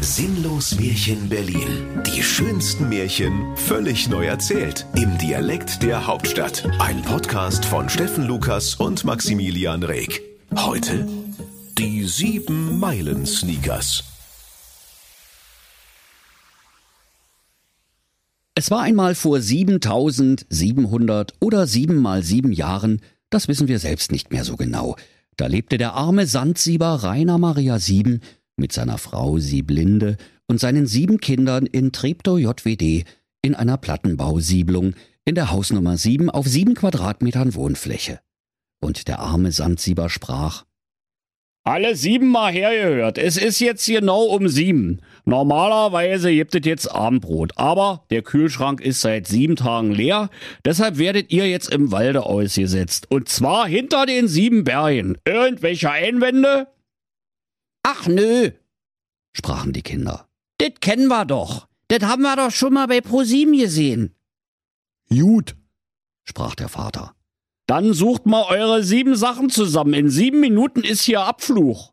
Sinnlos Märchen Berlin. Die schönsten Märchen völlig neu erzählt. Im Dialekt der Hauptstadt. Ein Podcast von Steffen Lukas und Maximilian Reg. Heute die sieben Meilen Sneakers. Es war einmal vor 7700 oder sieben mal sieben Jahren, das wissen wir selbst nicht mehr so genau. Da lebte der arme Sandsieber Rainer Maria Sieben mit seiner Frau Sieblinde und seinen sieben Kindern in Treptow JWD in einer Plattenbausiedlung in der Hausnummer sieben auf sieben Quadratmetern Wohnfläche. Und der arme Sandsieber sprach, alle sieben mal hergehört. Es ist jetzt genau um sieben. Normalerweise gibt es jetzt Abendbrot, aber der Kühlschrank ist seit sieben Tagen leer. Deshalb werdet ihr jetzt im Walde ausgesetzt. Und zwar hinter den sieben Bergen. Irgendwelche Einwände? Ach nö, sprachen die Kinder. Das kennen wir doch. Das haben wir doch schon mal bei ProSieben gesehen. Gut, sprach der Vater. Dann sucht mal eure sieben Sachen zusammen. In sieben Minuten ist hier Abfluch.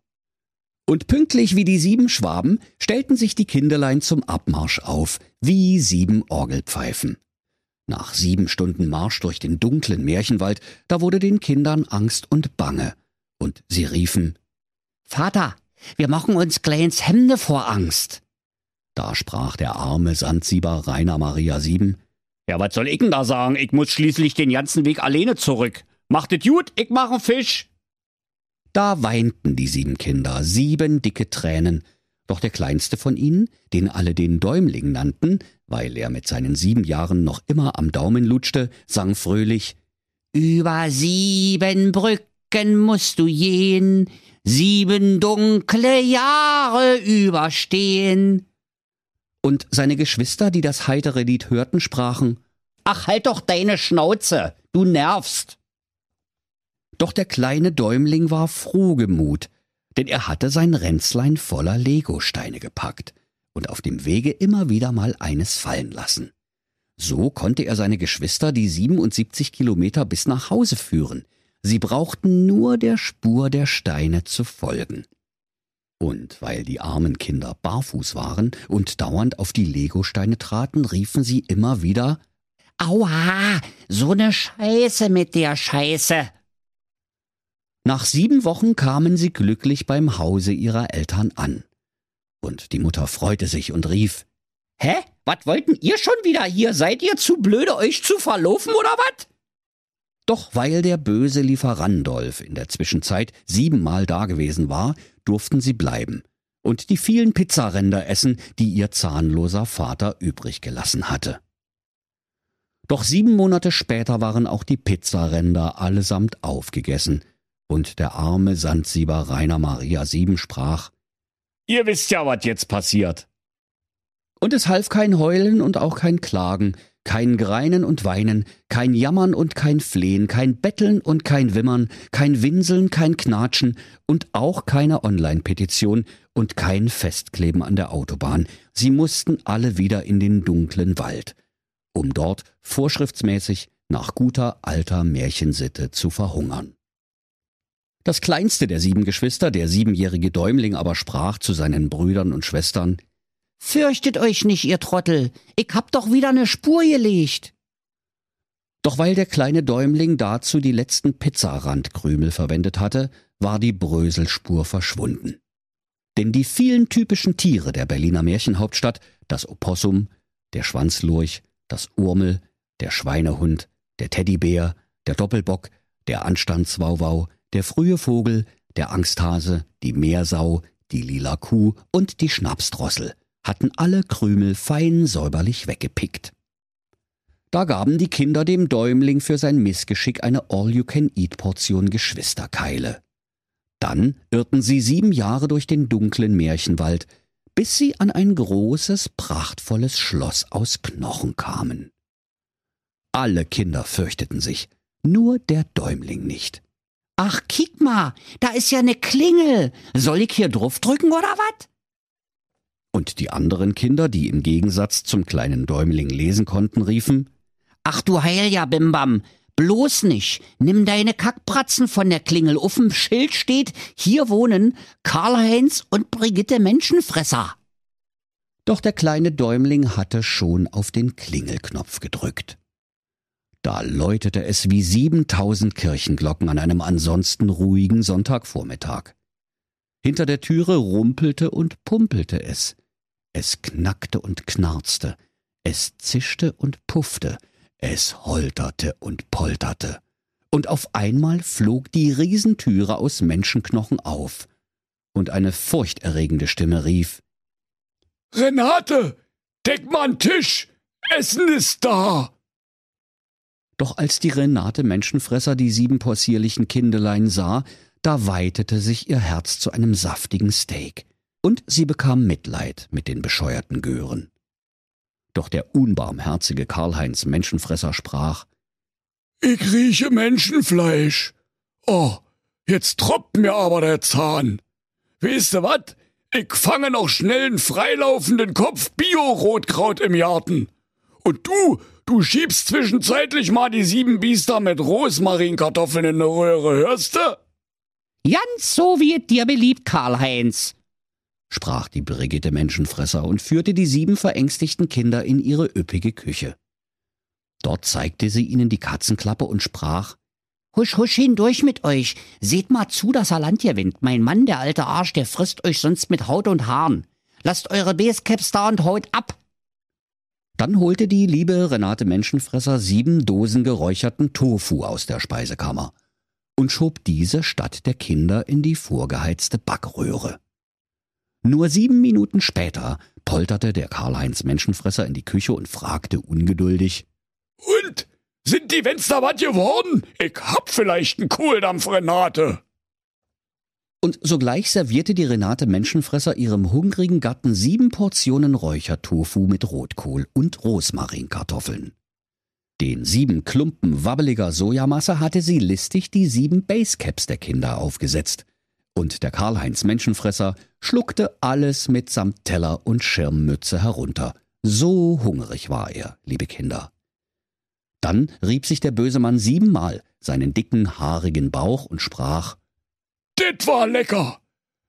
Und pünktlich wie die sieben Schwaben stellten sich die Kinderlein zum Abmarsch auf, wie sieben Orgelpfeifen. Nach sieben Stunden Marsch durch den dunklen Märchenwald, da wurde den Kindern Angst und Bange. Und sie riefen, Vater, wir machen uns ins Hemde vor Angst. Da sprach der arme Sandsieber Rainer Maria Sieben, ja, was soll ich denn da sagen? Ich muss schließlich den ganzen Weg alleine zurück. Macht es gut, ich mach einen Fisch. Da weinten die sieben Kinder, sieben dicke Tränen. Doch der kleinste von ihnen, den alle den Däumling nannten, weil er mit seinen sieben Jahren noch immer am Daumen lutschte, sang fröhlich Über sieben Brücken musst du gehen, sieben dunkle Jahre überstehen. Und seine Geschwister, die das heitere Lied hörten, sprachen Ach, halt doch deine Schnauze, du nervst. Doch der kleine Däumling war frohgemut, denn er hatte sein Ränzlein voller Legosteine gepackt und auf dem Wege immer wieder mal eines fallen lassen. So konnte er seine Geschwister die 77 Kilometer bis nach Hause führen. Sie brauchten nur der Spur der Steine zu folgen. Und weil die armen Kinder barfuß waren und dauernd auf die Legosteine traten, riefen sie immer wieder Aua, so ne Scheiße mit der Scheiße. Nach sieben Wochen kamen sie glücklich beim Hause ihrer Eltern an. Und die Mutter freute sich und rief Hä? Was wollten ihr schon wieder hier? Seid ihr zu blöde, euch zu verlaufen oder was? Doch weil der böse Lieferandolf in der Zwischenzeit siebenmal dagewesen war, durften sie bleiben und die vielen Pizzaränder essen, die ihr zahnloser Vater übrig gelassen hatte. Doch sieben Monate später waren auch die Pizzaränder allesamt aufgegessen, und der arme Sandsieber Rainer Maria Sieben sprach Ihr wisst ja, was jetzt passiert. Und es half kein Heulen und auch kein Klagen, kein Greinen und Weinen, kein Jammern und kein Flehen, kein Betteln und kein Wimmern, kein Winseln, kein Knatschen und auch keine Online-Petition und kein Festkleben an der Autobahn. Sie mussten alle wieder in den dunklen Wald, um dort vorschriftsmäßig nach guter alter Märchensitte zu verhungern. Das kleinste der sieben Geschwister, der siebenjährige Däumling, aber sprach zu seinen Brüdern und Schwestern Fürchtet euch nicht, ihr Trottel, ich hab doch wieder ne Spur gelegt. Doch weil der kleine Däumling dazu die letzten Pizzarandkrümel verwendet hatte, war die Bröselspur verschwunden. Denn die vielen typischen Tiere der Berliner Märchenhauptstadt, das Opossum, der Schwanzlurch, das Urmel, der Schweinehund, der Teddybär, der Doppelbock, der Anstandswauwau, der frühe Vogel, der Angsthase, die Meersau, die lila Kuh und die Schnapsdrossel – hatten alle Krümel fein säuberlich weggepickt. Da gaben die Kinder dem Däumling für sein Missgeschick eine All-You-Can-Eat-Portion Geschwisterkeile. Dann irrten sie sieben Jahre durch den dunklen Märchenwald, bis sie an ein großes, prachtvolles Schloss aus Knochen kamen. Alle Kinder fürchteten sich, nur der Däumling nicht. Ach, kick mal, da ist ja ne Klingel. Soll ich hier draufdrücken oder wat? Und die anderen Kinder, die im Gegensatz zum kleinen Däumling lesen konnten, riefen Ach du Heilja, Bimbam, bloß nicht. Nimm deine Kackbratzen von der Klingel. Auf'm Schild steht, hier wohnen Karl-Heinz und Brigitte Menschenfresser. Doch der kleine Däumling hatte schon auf den Klingelknopf gedrückt. Da läutete es wie siebentausend Kirchenglocken an einem ansonsten ruhigen Sonntagvormittag. Hinter der Türe rumpelte und pumpelte es. Es knackte und knarzte, es zischte und puffte, es holterte und polterte. Und auf einmal flog die Riesentüre aus Menschenknochen auf, und eine furchterregende Stimme rief Renate, deck mal einen Tisch, Essen ist da. Doch als die Renate Menschenfresser die sieben possierlichen Kindelein sah, da weitete sich ihr Herz zu einem saftigen Steak, und sie bekam Mitleid mit den bescheuerten Gören. Doch der unbarmherzige Karl-Heinz Menschenfresser sprach Ich rieche Menschenfleisch. Oh, jetzt troppt mir aber der Zahn. Weißt du wat? Ich fange noch schnell einen freilaufenden Kopf Bio-Rotkraut im Garten. Und du, du schiebst zwischenzeitlich mal die sieben Biester mit Rosmarinkartoffeln in eine Röhre, hörst du? Ganz so wie es dir beliebt, Karl-Heinz, sprach die Brigitte Menschenfresser und führte die sieben verängstigten Kinder in ihre üppige Küche. Dort zeigte sie ihnen die Katzenklappe und sprach Husch, husch hindurch mit euch. Seht mal zu, dass er Land gewinnt. Mein Mann, der alte Arsch, der frisst euch sonst mit Haut und Haaren. Lasst eure Basecaps da und haut ab. Dann holte die liebe Renate Menschenfresser sieben Dosen geräucherten Tofu aus der Speisekammer und schob diese statt der Kinder in die vorgeheizte Backröhre. Nur sieben Minuten später polterte der Karl-Heinz Menschenfresser in die Küche und fragte ungeduldig Und? Sind die Fenster was geworden? Ich hab vielleicht einen Kohldampf, Renate. Und sogleich servierte die Renate Menschenfresser ihrem hungrigen Gatten sieben Portionen Räuchertofu mit Rotkohl und Rosmarinkartoffeln. Den sieben Klumpen wabbeliger Sojamasse hatte sie listig die sieben Basecaps der Kinder aufgesetzt. Und der Karl-Heinz Menschenfresser schluckte alles mitsamt Teller und Schirmmütze herunter. So hungrig war er, liebe Kinder. Dann rieb sich der böse Mann siebenmal seinen dicken, haarigen Bauch und sprach Dit war lecker.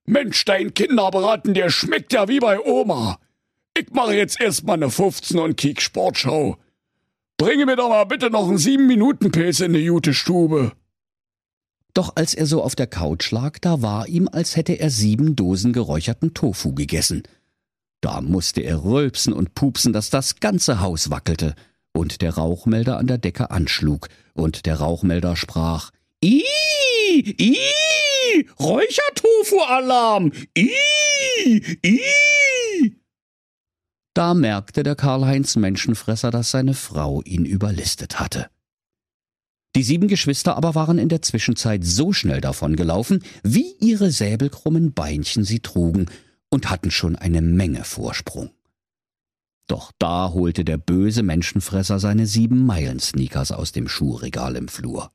Mensch, dein Kinderbraten, der schmeckt ja wie bei Oma. Ich mache jetzt erstmal ne 15 und kiek Sportschau. Bringe mir doch mal bitte noch einen sieben Minuten Pilz in die gute Stube. Doch als er so auf der Couch lag, da war ihm, als hätte er sieben Dosen geräucherten Tofu gegessen. Da musste er rülpsen und pupsen, dass das ganze Haus wackelte und der Rauchmelder an der Decke anschlug, und der Rauchmelder sprach Ih, ih, Räuchertofu-Alarm, ih, ih. Da merkte der Karl-Heinz Menschenfresser, dass seine Frau ihn überlistet hatte. Die sieben Geschwister aber waren in der Zwischenzeit so schnell davongelaufen, wie ihre säbelkrummen Beinchen sie trugen, und hatten schon eine Menge Vorsprung. Doch da holte der böse Menschenfresser seine sieben Meilen-Sneakers aus dem Schuhregal im Flur.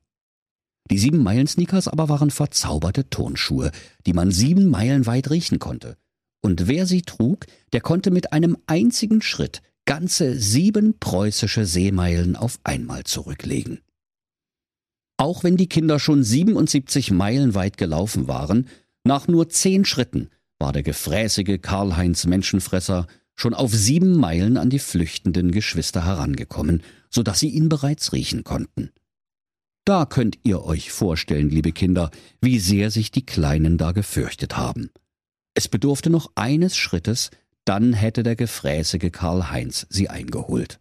Die sieben Meilen-Sneakers aber waren verzauberte Turnschuhe, die man sieben Meilen weit riechen konnte. Und wer sie trug, der konnte mit einem einzigen Schritt ganze sieben preußische Seemeilen auf einmal zurücklegen. Auch wenn die Kinder schon 77 Meilen weit gelaufen waren, nach nur zehn Schritten war der gefräßige Karl-Heinz Menschenfresser schon auf sieben Meilen an die flüchtenden Geschwister herangekommen, so dass sie ihn bereits riechen konnten. Da könnt ihr euch vorstellen, liebe Kinder, wie sehr sich die Kleinen da gefürchtet haben. Es bedurfte noch eines Schrittes, dann hätte der gefräßige Karl-Heinz sie eingeholt.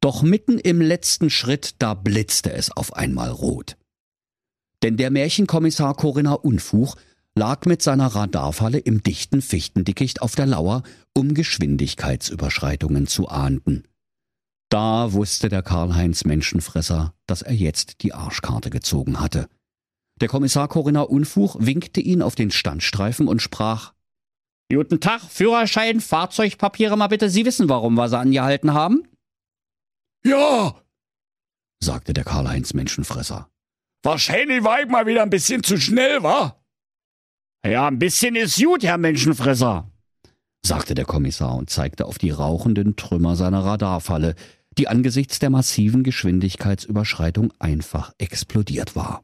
Doch mitten im letzten Schritt, da blitzte es auf einmal rot. Denn der Märchenkommissar Corinna Unfuch lag mit seiner Radarfalle im dichten Fichtendickicht auf der Lauer, um Geschwindigkeitsüberschreitungen zu ahnden. Da wusste der Karl-Heinz Menschenfresser, dass er jetzt die Arschkarte gezogen hatte. Der Kommissar Corinna Unfuch winkte ihn auf den Standstreifen und sprach Guten Tag, Führerschein, Fahrzeugpapiere mal bitte. Sie wissen, warum wir sie angehalten haben? Ja, sagte der Karl-Heinz Menschenfresser. Wahrscheinlich war ich mal wieder ein bisschen zu schnell, wa? Ja, ein bisschen ist gut, Herr Menschenfresser, sagte der Kommissar und zeigte auf die rauchenden Trümmer seiner Radarfalle, die angesichts der massiven Geschwindigkeitsüberschreitung einfach explodiert war.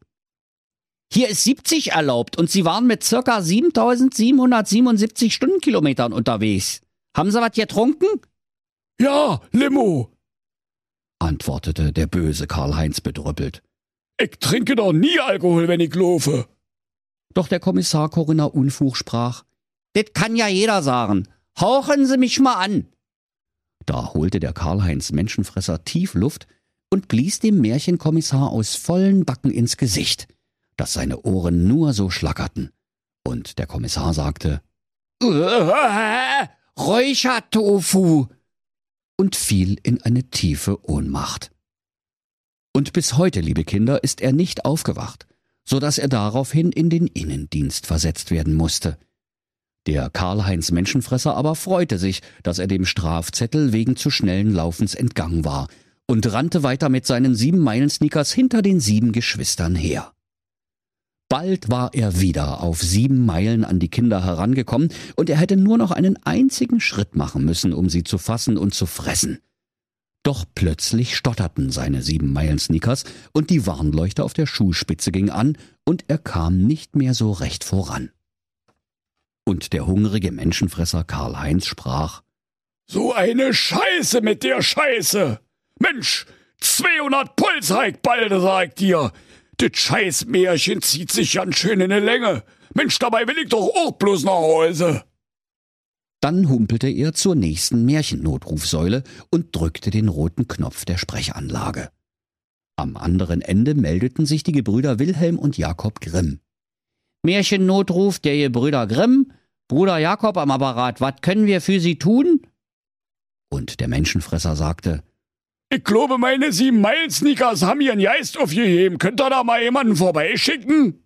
Hier ist 70 erlaubt und Sie waren mit circa 7777 Stundenkilometern unterwegs. Haben Sie was getrunken? Ja, Limo, antwortete der böse Karl-Heinz bedrüppelt. ich trinke doch nie Alkohol, wenn ich laufe. Doch der Kommissar Corinna Unfug sprach, Das kann ja jeder sagen. Hauchen Sie mich mal an. Da holte der Karl-Heinz Menschenfresser tief Luft und blies dem Märchenkommissar aus vollen Backen ins Gesicht, dass seine Ohren nur so schlackerten. Und der Kommissar sagte, Räuchertofu. Und fiel in eine tiefe Ohnmacht. Und bis heute, liebe Kinder, ist er nicht aufgewacht, so dass er daraufhin in den Innendienst versetzt werden musste. Der Karl-Heinz Menschenfresser aber freute sich, dass er dem Strafzettel wegen zu schnellen Laufens entgangen war und rannte weiter mit seinen sieben Meilen-Sneakers hinter den sieben Geschwistern her. Bald war er wieder auf sieben Meilen an die Kinder herangekommen, und er hätte nur noch einen einzigen Schritt machen müssen, um sie zu fassen und zu fressen. Doch plötzlich stotterten seine sieben Meilen Sneakers und die Warnleuchte auf der Schuhspitze ging an und er kam nicht mehr so recht voran. Und der hungrige Menschenfresser Karl Heinz sprach, So eine Scheiße mit der Scheiße. Mensch, 200 Puls heik balde, sag ich dir. Das Scheißmärchen zieht sich ganz schön in die Länge. Mensch, dabei will ich doch auch bloß nach Hause. Dann humpelte er zur nächsten Märchennotrufsäule und drückte den roten Knopf der Sprechanlage. Am anderen Ende meldeten sich die Gebrüder Wilhelm und Jakob Grimm. Märchennotruf der Gebrüder Grimm. Bruder Jakob am Apparat, was können wir für Sie tun? Und der Menschenfresser sagte, Ich glaube, meine sieben Meilen Sneakers haben ihren Geist aufgeheben. Könnt ihr da mal jemanden vorbeischicken?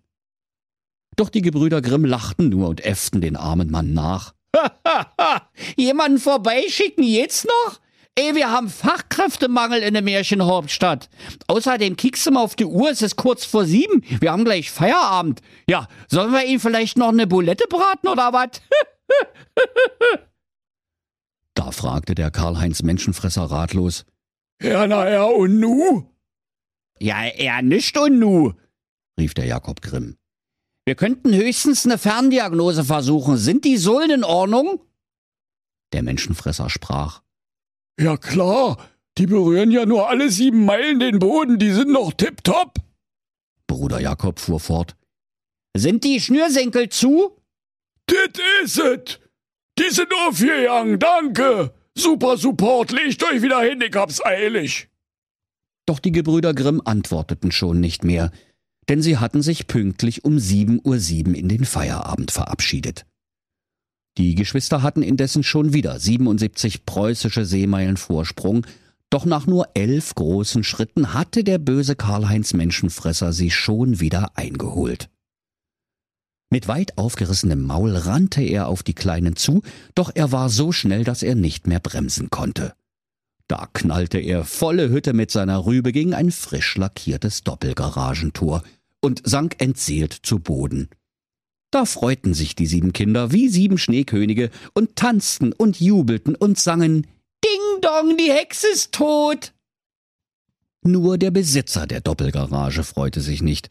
Doch die Gebrüder Grimm lachten nur und äfften den armen Mann nach. Jemanden vorbeischicken jetzt noch? Ey, wir haben Fachkräftemangel in der Märchenhauptstadt. Außerdem kickst du mal auf die Uhr, es ist kurz vor sieben. Wir haben gleich Feierabend. Ja, sollen wir Ihnen vielleicht noch eine Bulette braten oder was? Da fragte der Karl-Heinz Menschenfresser ratlos. Ja, na ja, und nu? Ja, er nicht und nu. rief der Jakob Grimm. Wir könnten höchstens eine Ferndiagnose versuchen. Sind die Sohlen in Ordnung? Der Menschenfresser sprach. Ja klar, die berühren ja nur alle sieben Meilen den Boden, die sind noch tipptopp. Bruder Jakob fuhr fort. Sind die Schnürsenkel zu? Dit is it. Die sind aufgegangen, danke. Super Support, legt euch wieder hin, ich hab's eilig. Doch die Gebrüder Grimm antworteten schon nicht mehr, denn sie hatten sich pünktlich um sieben Uhr sieben in den Feierabend verabschiedet. Die Geschwister hatten indessen schon wieder 77 preußische Seemeilen Vorsprung, doch nach nur elf großen Schritten hatte der böse Karl-Heinz Menschenfresser sie schon wieder eingeholt. Mit weit aufgerissenem Maul rannte er auf die Kleinen zu, doch er war so schnell, dass er nicht mehr bremsen konnte. Da knallte er volle Hütte mit seiner Rübe gegen ein frisch lackiertes Doppelgaragentor und sank entseelt zu Boden. Da freuten sich die sieben Kinder wie sieben Schneekönige und tanzten und jubelten und sangen Ding dong, die Hexe ist tot. Nur der Besitzer der Doppelgarage freute sich nicht,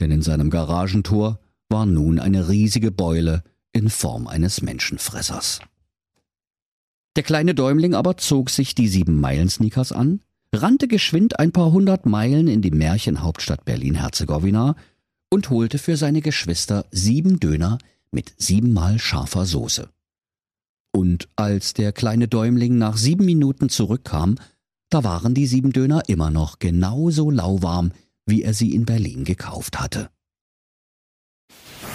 denn in seinem Garagentor war nun eine riesige Beule in Form eines Menschenfressers. Der kleine Däumling aber zog sich die sieben Meilen-Sneakers an, rannte geschwind ein paar hundert Meilen in die Märchenhauptstadt Berlin-Herzegowina und holte für seine Geschwister sieben Döner mit siebenmal scharfer Soße. Und als der kleine Däumling nach sieben Minuten zurückkam, da waren die sieben Döner immer noch genauso lauwarm, wie er sie in Berlin gekauft hatte.